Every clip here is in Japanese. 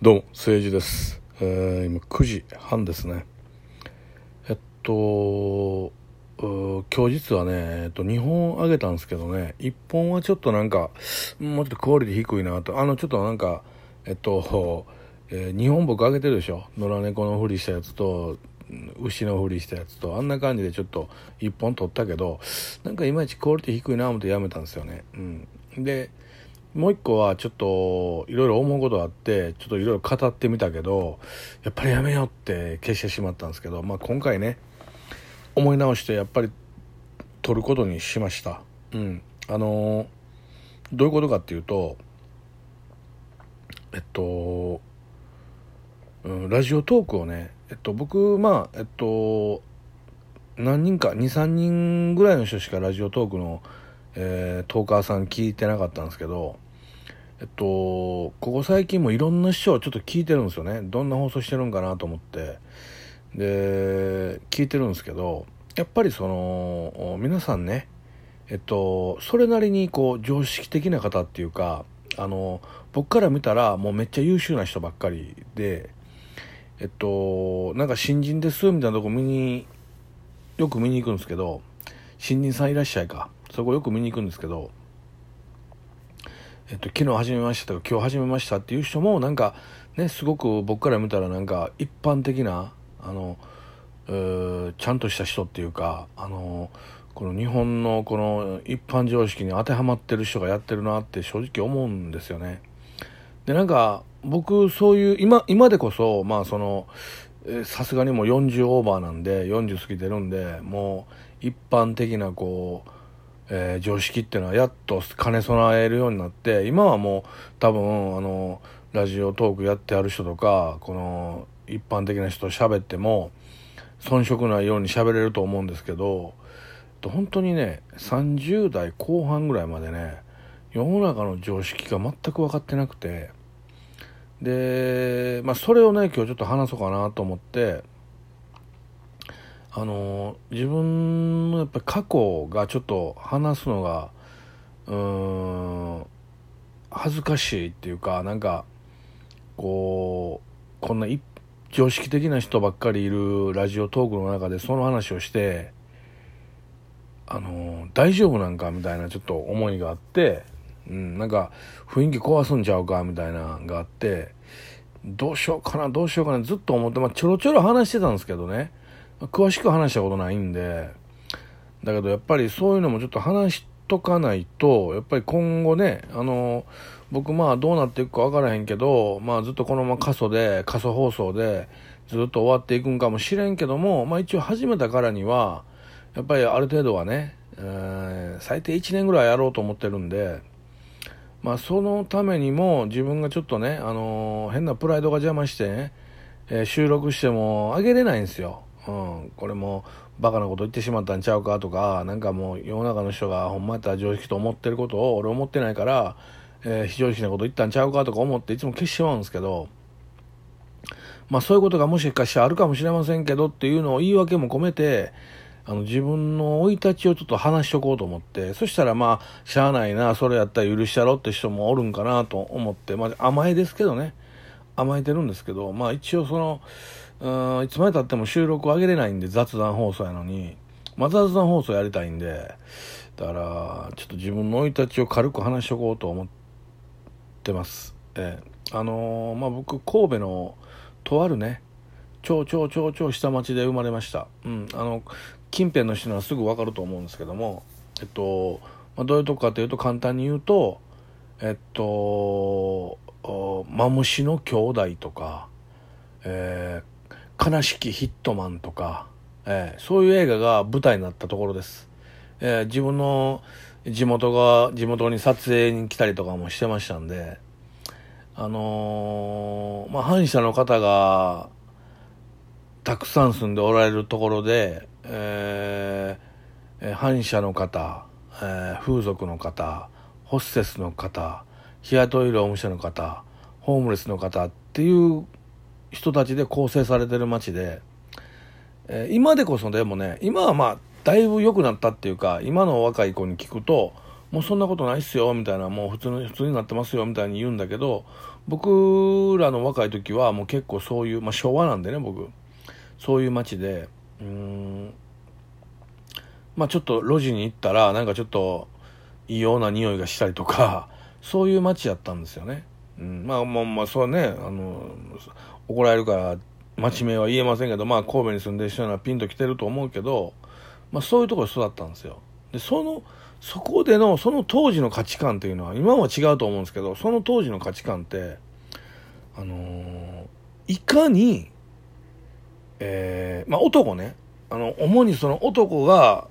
どうも、政治です。えー今9時半ですね。えっと、今日実はね、えっと、2本あげたんですけどね、1本はちょっとなんか、もうちょっとクオリティ低いなと、あの、ちょっとなんか、えっと、え2本僕あげてるでしょ？野良猫のふりしたやつと、牛のふりしたやつと、あんな感じでちょっと1本取ったけど、なんかいまいちクオリティ低いな思ってやめたんですよね。うん。で、もう一個はちょっといろいろ思うことがあってちょっといろいろ語ってみたけどやっぱりやめようって消してしまったんですけど、まあ、今回ね思い直してやっぱり撮ることにしました。うん。あのどういうことかっていうとえっと、うん、ラジオトークをねえっと僕まあえっと何人か23人ぐらいの人しかラジオトークのえートーカーさん聞いてなかったんですけど、えっと、ここ最近もいろんな人をちょっと聞いてるんですよね。どんな放送してるんかなと思って。で、聞いてるんですけど、やっぱりその、皆さんね、えっと、それなりにこう、常識的な方っていうか、あの、僕から見たらもうめっちゃ優秀な人ばっかりで、えっと、なんか新人ですみたいなとこ見に、よく見に行くんですけど、新人さんいらっしゃいか。そこよく見に行くんですけど、えっと、昨日始めましたとか今日始めましたっていう人もなんかねすごく僕から見たらなんか一般的なあのちゃんとした人っていうかあのこの日本のこの一般常識に当てはまってる人がやってるなって正直思うんですよね。でなんか僕そういう今今でこそまあそのさすがにもう40オーバーなんで40過ぎてるんでもう一般的なこうえー常識っていうのはやっと兼ね備えるようになって今はもう多分あのラジオトークやってある人とかこの一般的な人と喋っても遜色ないように喋れると思うんですけど本当にね30代後半ぐらいまでね世の中の常識が全く分かってなくてで、まあ、それをね今日ちょっと話そうかなと思ってあの自分のやっぱ過去がちょっと話すのがうん恥ずかしいっていうかなんかこうこんな常識的な人ばっかりいるラジオトークの中でその話をしてあの大丈夫なんかみたいなちょっと思いがあって、うん、なんか雰囲気壊すんちゃうかみたいなのがあってどうしようかなどうしようかなずっと思って、まあ、ちょろちょろ話してたんですけどね。詳しく話したことないんでだけどやっぱりそういうのもちょっと話しとかないとやっぱり今後ねあの僕まあどうなっていくか分からへんけど、まあ、ずっとこのまま過疎で過疎放送でずっと終わっていくんかもしれんけども、まあ、一応始めたからにはやっぱりある程度はね、えー最低1年ぐらいやろうと思ってるんで。まあ、そのためにも自分がちょっとね、あのー変なプライドが邪魔してね、えー収録しても上げれないんですよ。うん、これもバカなこと言ってしまったんちゃうかとか、なんかもう世の中の人がほんまやったら常識と思ってることを俺思ってないから、えー非常識なこと言ったんちゃうかとか思っていつも消してしまうんですけど、まあそういうことがもしかしたらあるかもしれませんけどっていうのを言い訳も込めて、あの自分の生い立ちをちょっと話しとこうと思って、そしたらまあ、しゃあないな、それやったら許したろって人もおるんかなと思って、まあ甘えですけどね、甘えてるんですけど、まあ一応その、うんいつまでたっても収録を上げれないんで雑談放送やのに、まあ雑談放送やりたいんで、だから、ちょっと自分の生い立ちを軽く話しとこうと思ってます。ええあのーまあ僕、神戸のとあるね、超超超超下町で生まれました。うん、あの、近辺の人にはすぐ分かると思うんですけども、えっと、まあ、どういうとこかというと簡単に言うと、えっと、マムシの兄弟とか、えー悲しきヒットマンとか、えーそういう映画が舞台になったところです。えー自分の地元が、地元に撮影に来たりとかもしてましたんで、あのーまあ、反社の方が、たくさん住んでおられるところで、えー反社の方、えー風俗の方、ホステスの方、日雇い労務者の方、ホームレスの方っていう人たちで構成されてる街で、えー今でこそでもね、今はまあ、だいぶ良くなったっていうか、今の若い子に聞くと、もうそんなことないっすよ、みたいな、もう普通に、普通になってますよ、みたいに言うんだけど、僕らの若い時はもう結構そういう、まあ、昭和なんでね僕。そういう街でうんまあちょっと路地に行ったらなんかちょっと異様な匂いがしたりとかそういう街やったんですよね、うん、まあまあまあそうねあの怒られるから町名は言えませんけどまあ神戸に住んでる人ならピンと来てると思うけど、まあ、そういうところで育ったんですよ。でそのそこでのその当時の価値観っていうのは今は違うと思うんですけどその当時の価値観ってあのー、いかに、えー、まあ男ね。あの主にその男が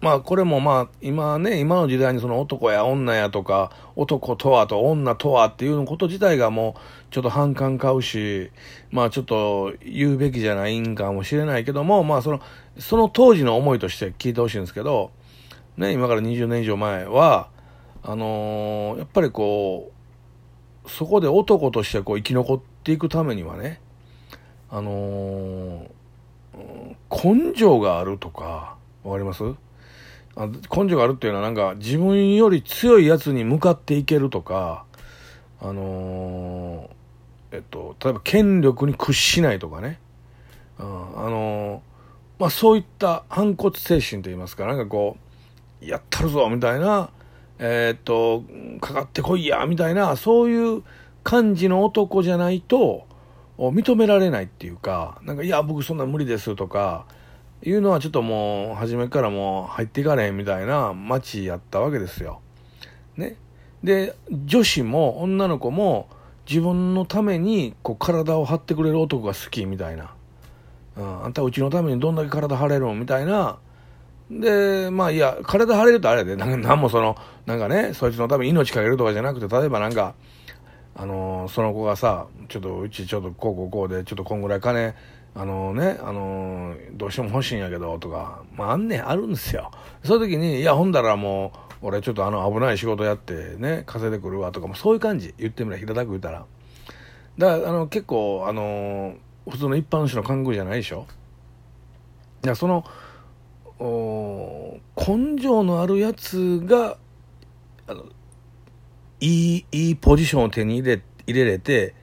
まあこれもまあ今ね今の時代にその男や女やとか男とはと女とはっていうこと自体がもうちょっと反感買うしまあちょっと言うべきじゃないんかもしれないけどもまあそのその当時の思いとして聞いてほしいんですけどね、今から20年以上前は、あのー、やっぱりこう、そこで男としてこう生き残っていくためにはね、あのー、根性があるとか、わかります？あ根性があるっていうのはなんか自分より強いやつに向かっていけるとか、あのー、えっと、例えば権力に屈しないとかね、うん、あのまあそういった反骨精神といいますか、なんかこう、やったるぞみたいな、えー、っと、かかってこいやみたいな、そういう感じの男じゃないと、認められないっていうか、なんか、いや、僕そんな無理ですとか、いうのはちょっともう、初めからもう入っていかれへんみたいな街やったわけですよ。ね。で、女子も女の子も自分のためにこう体を張ってくれる男が好きみたいな。うん、あんたうちのためにどんだけ体張れるのみたいな、で、まあいや、体張れるとあれで、なんなんもその、なんかね、そいつのために命かけるとかじゃなくて、例えばなんか、あのー、その子がさ、ちょっとうちちょっとこうこうこうで、ちょっとこんぐらい金、あのね、あの、どうしても欲しいんやけど、とか、まああんねん、あるんですよ。そういう時に、いや、ほんだらもう、俺ちょっとあの危ない仕事やってね、稼いでくるわとか、もそういう感じ。言ってみれば平たく言ったら。だから、あの、結構、あの、普通の一般の人の感覚じゃないでしょ。いや、その、お根性のあるやつがあのいいいいポジションを手に入れ入れれて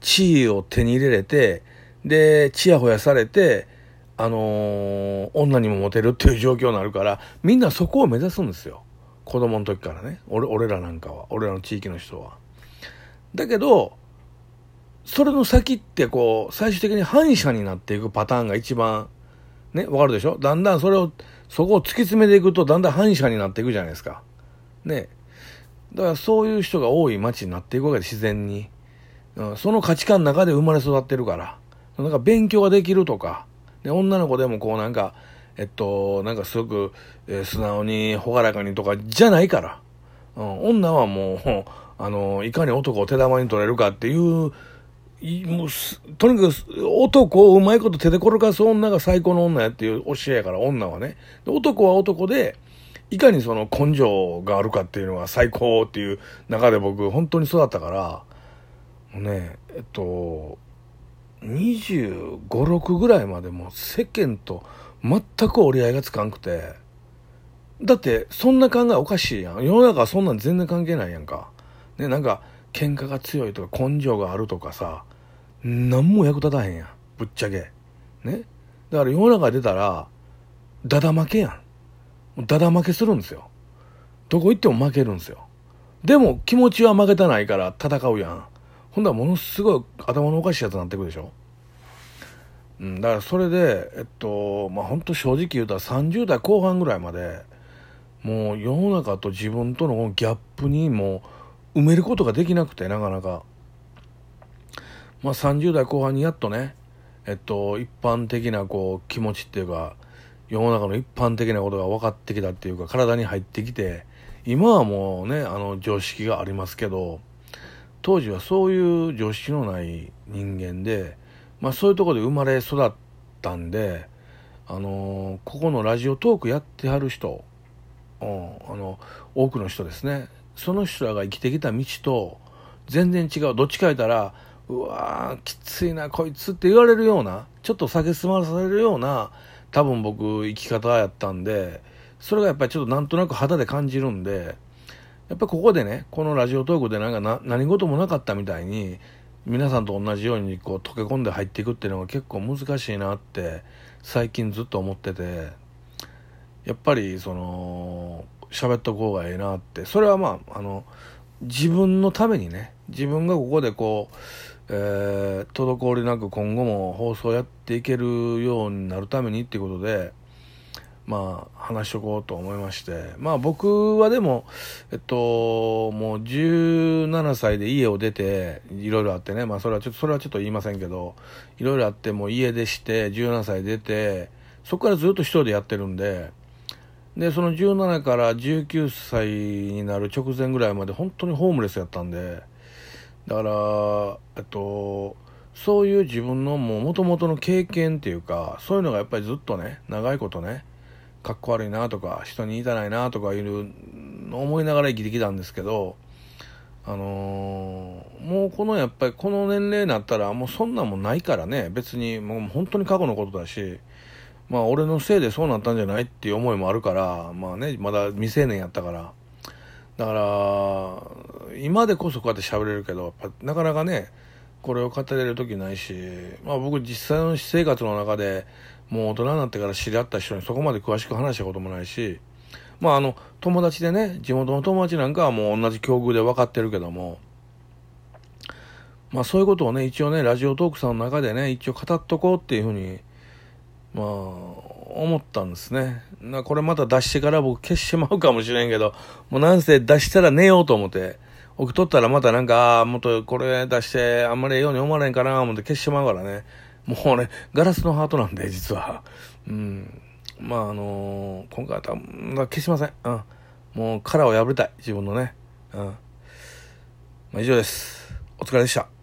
地位を手に入れれてでちやほやされてあのー、女にもモテるっていう状況になるからみんなそこを目指すんですよ子供の時からね俺俺らなんかは俺らの地域の人は。だけどそれの先ってこう最終的に反射になっていくパターンが一番ね、わかるでしょ？だんだんそれを、そこを突き詰めていくと、だんだん反射になっていくじゃないですか。ね。だからそういう人が多い街になっていくわけで、自然に。うん、その価値観の中で生まれ育ってるから。なんか勉強ができるとか、で、女の子でもこうなんか、えっと、なんかすごく、えー、素直に、朗らかにとかじゃないから。うん、女はもう、あの、いかに男を手玉に取れるかっていうもうとにかく男をうまいこと手で転がす女が最高の女やっていう教えやから女はね。男は男でいかにその根性があるかっていうのが最高っていう中で僕本当に育ったから。もうねえっと2 5 6ぐらいまでも世間と全く折り合いがつかんくて。だってそんな考えおかしいやん。世の中はそんなん全然関係ないやんか。ねなんか喧嘩が強いとか根性があるとかさ何も役立たへんやん。ぶっちゃけ。ね。だから世の中出たらだだ負けやん。だだ負けするんですよ。どこ行っても負けるんですよ。でも気持ちは負けたないから戦うやん。ほんだらものすごい頭のおかしいやつになってくるでしょ？うん、だからそれでえっとまあ本当正直言うたら30代後半ぐらいまでもう世の中と自分とのギャップにもう埋めることができなくてなかなか。まあ30代後半にやっとねえっと一般的なこう気持ちっていうか世の中の一般的なことが分かってきたっていうか体に入ってきて今はもうねあの常識がありますけど当時はそういう常識のない人間で、まあ、そういうとこで生まれ育ったんで、あのここのラジオトークやってはる人、うん、あの多くの人ですね。その人らが生きてきた道と全然違う。どっちか言ったらうわーきついなこいつって言われるようなちょっと酒済まされるような多分僕生き方やったんでそれがやっぱりちょっとなんとなく肌で感じるんでやっぱりここでね、このラジオトークでなんかな何事もなかったみたいに、皆さんと同じようにこう溶け込んで入っていくっていうのが結構難しいなって最近ずっと思ってて、やっぱりその、喋っとこうがええなって、それはまあ、あの、自分のためにね、自分がここでこう、えー、滞りなく今後も放送やっていけるようになるためにっていうことで、まあ、話しとこうと思いまして、まあ僕はでも、えっと、もう17歳で家を出て、いろいろあってね、まあそれはちょっと、それはちょっと言いませんけど、いろいろあって、もう家出して、17歳出て、そこからずっと一人でやってるんで、で、その17から19歳になる直前ぐらいまで本当にホームレスやったんで、だから、えっと、そういう自分のもともとの経験っていうか、そういうのがやっぱりずっとね、長いことね、かっこ悪いなとか人に言いたないなとかいうの思いながら生きてきたんですけどあのー、もうこのやっぱりこの年齢になったらもうそんなもんないからね別にもう本当に過去のことだしまあ俺のせいでそうなったんじゃないっていう思いもあるからまあねまだ未成年やったから。だから今でこそこうやって喋れるけどなかなかねこれを語れる時ないしまあ僕実際の私生活の中でもう大人になってから知り合った人にそこまで詳しく話したこともないし、まああの、友達でね、地元の友達なんかはもう同じ境遇で分かってるけども、まあそういうことをね、一応ね、ラジオトークさんの中でね、一応語っとこうっていうふうに、まあ、思ったんですね。なこれまた出してから僕消してまうかもしれんけど、もうなんせ出したら寝ようと思って、送っとったらまたなんか、もっとこれ出してあんまりええように思われんかな思って消してまうからね。もうね、ガラスのハートなんで、実は。うん。まあ、あのー、今回は多分、消しません。うん。もう殻を破りたい。自分のね。うん。まあ、以上です。お疲れでした。